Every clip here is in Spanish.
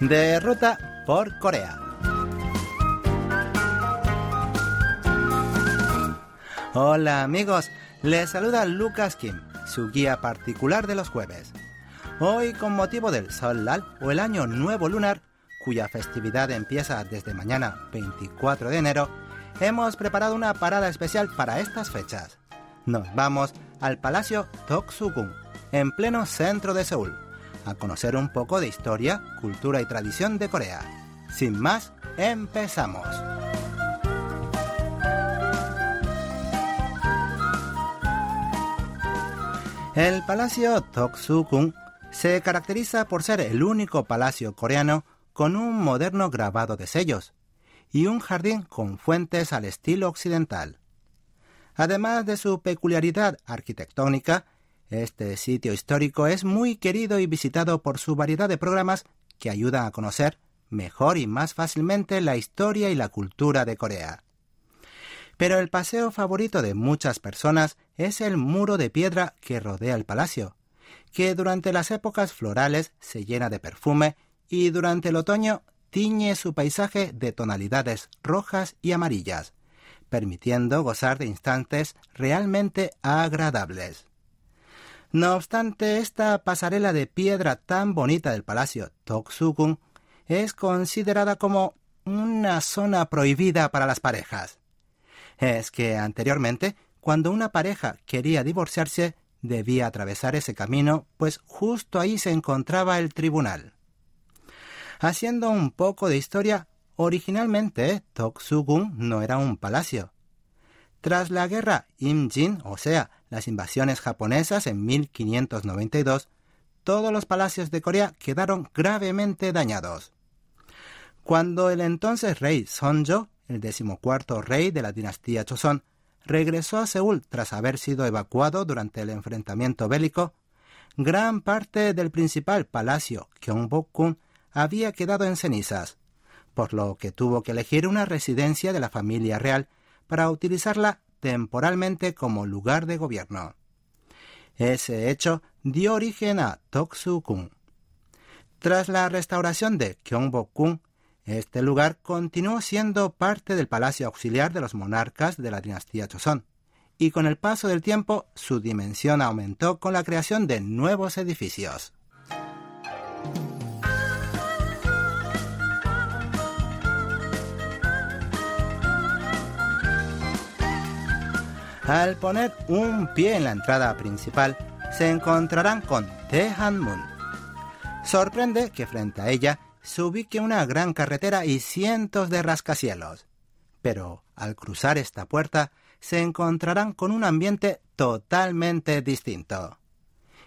de ruta por Corea. Hola amigos, les saluda Lucas Kim, su guía particular de los jueves. Hoy con motivo del Sol Lal o el Año Nuevo Lunar, cuya festividad empieza desde mañana 24 de enero, hemos preparado una parada especial para estas fechas. Nos vamos al Palacio Toksugung, en pleno centro de Seúl a conocer un poco de historia, cultura y tradición de Corea. Sin más, empezamos. El Palacio Toksu-gung se caracteriza por ser el único palacio coreano con un moderno grabado de sellos y un jardín con fuentes al estilo occidental. Además de su peculiaridad arquitectónica, este sitio histórico es muy querido y visitado por su variedad de programas que ayudan a conocer mejor y más fácilmente la historia y la cultura de Corea. Pero el paseo favorito de muchas personas es el muro de piedra que rodea el palacio, que durante las épocas florales se llena de perfume y durante el otoño tiñe su paisaje de tonalidades rojas y amarillas, permitiendo gozar de instantes realmente agradables. No obstante, esta pasarela de piedra tan bonita del palacio Toksugun es considerada como una zona prohibida para las parejas. Es que anteriormente, cuando una pareja quería divorciarse, debía atravesar ese camino, pues justo ahí se encontraba el tribunal. Haciendo un poco de historia, originalmente Toksugun no era un palacio. Tras la guerra Imjin, o sea, las invasiones japonesas en 1592, todos los palacios de Corea quedaron gravemente dañados. Cuando el entonces rey Sonjo, el decimocuarto rey de la dinastía Choson, regresó a Seúl tras haber sido evacuado durante el enfrentamiento bélico, gran parte del principal palacio Gyeongbokgung había quedado en cenizas, por lo que tuvo que elegir una residencia de la familia real para utilizarla temporalmente como lugar de gobierno. Ese hecho dio origen a Toksu-kun. Tras la restauración de Gyeongbokgung, este lugar continuó siendo parte del palacio auxiliar de los monarcas de la dinastía Joseon, y con el paso del tiempo su dimensión aumentó con la creación de nuevos edificios. Al poner un pie en la entrada principal, se encontrarán con Tehanmun. Sorprende que frente a ella se ubique una gran carretera y cientos de rascacielos. Pero al cruzar esta puerta, se encontrarán con un ambiente totalmente distinto.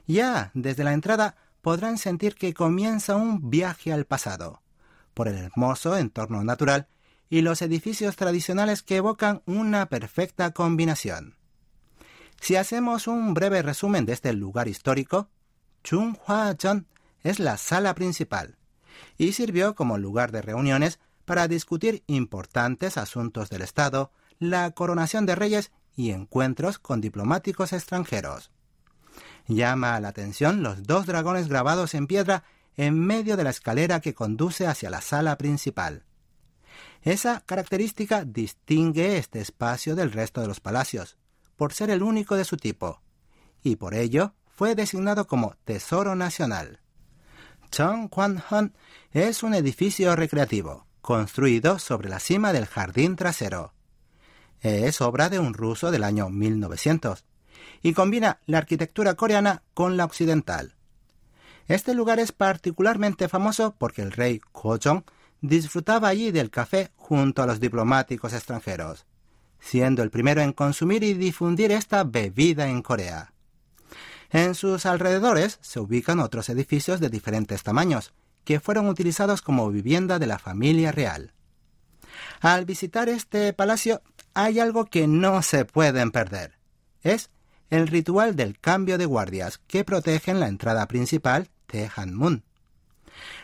Ya desde la entrada podrán sentir que comienza un viaje al pasado, por el hermoso entorno natural y los edificios tradicionales que evocan una perfecta combinación. Si hacemos un breve resumen de este lugar histórico, Chunghwa-jeon es la sala principal y sirvió como lugar de reuniones para discutir importantes asuntos del Estado, la coronación de reyes y encuentros con diplomáticos extranjeros. Llama la atención los dos dragones grabados en piedra en medio de la escalera que conduce hacia la sala principal. Esa característica distingue este espacio del resto de los palacios, por ser el único de su tipo, y por ello fue designado como Tesoro Nacional. Chong Kwan Han es un edificio recreativo, construido sobre la cima del jardín trasero. Es obra de un ruso del año 1900 y combina la arquitectura coreana con la occidental. Este lugar es particularmente famoso porque el rey Kojong disfrutaba allí del café junto a los diplomáticos extranjeros, siendo el primero en consumir y difundir esta bebida en Corea. En sus alrededores se ubican otros edificios de diferentes tamaños, que fueron utilizados como vivienda de la familia real. Al visitar este palacio hay algo que no se pueden perder. Es el ritual del cambio de guardias que protegen la entrada principal de Hanmun.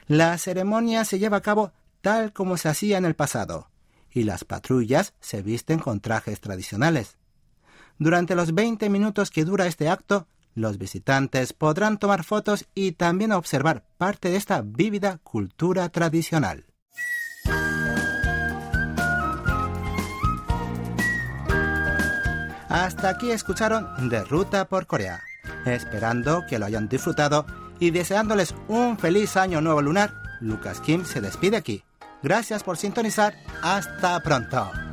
La ceremonia se lleva a cabo tal como se hacía en el pasado, y las patrullas se visten con trajes tradicionales. Durante los 20 minutos que dura este acto, Los visitantes podrán tomar fotos y también observar parte de esta vívida cultura tradicional. Hasta aquí escucharon De Ruta por Corea. Esperando que lo hayan disfrutado y deseándoles un feliz año nuevo lunar, Lucas Kim se despide aquí. Gracias por sintonizar. Hasta pronto.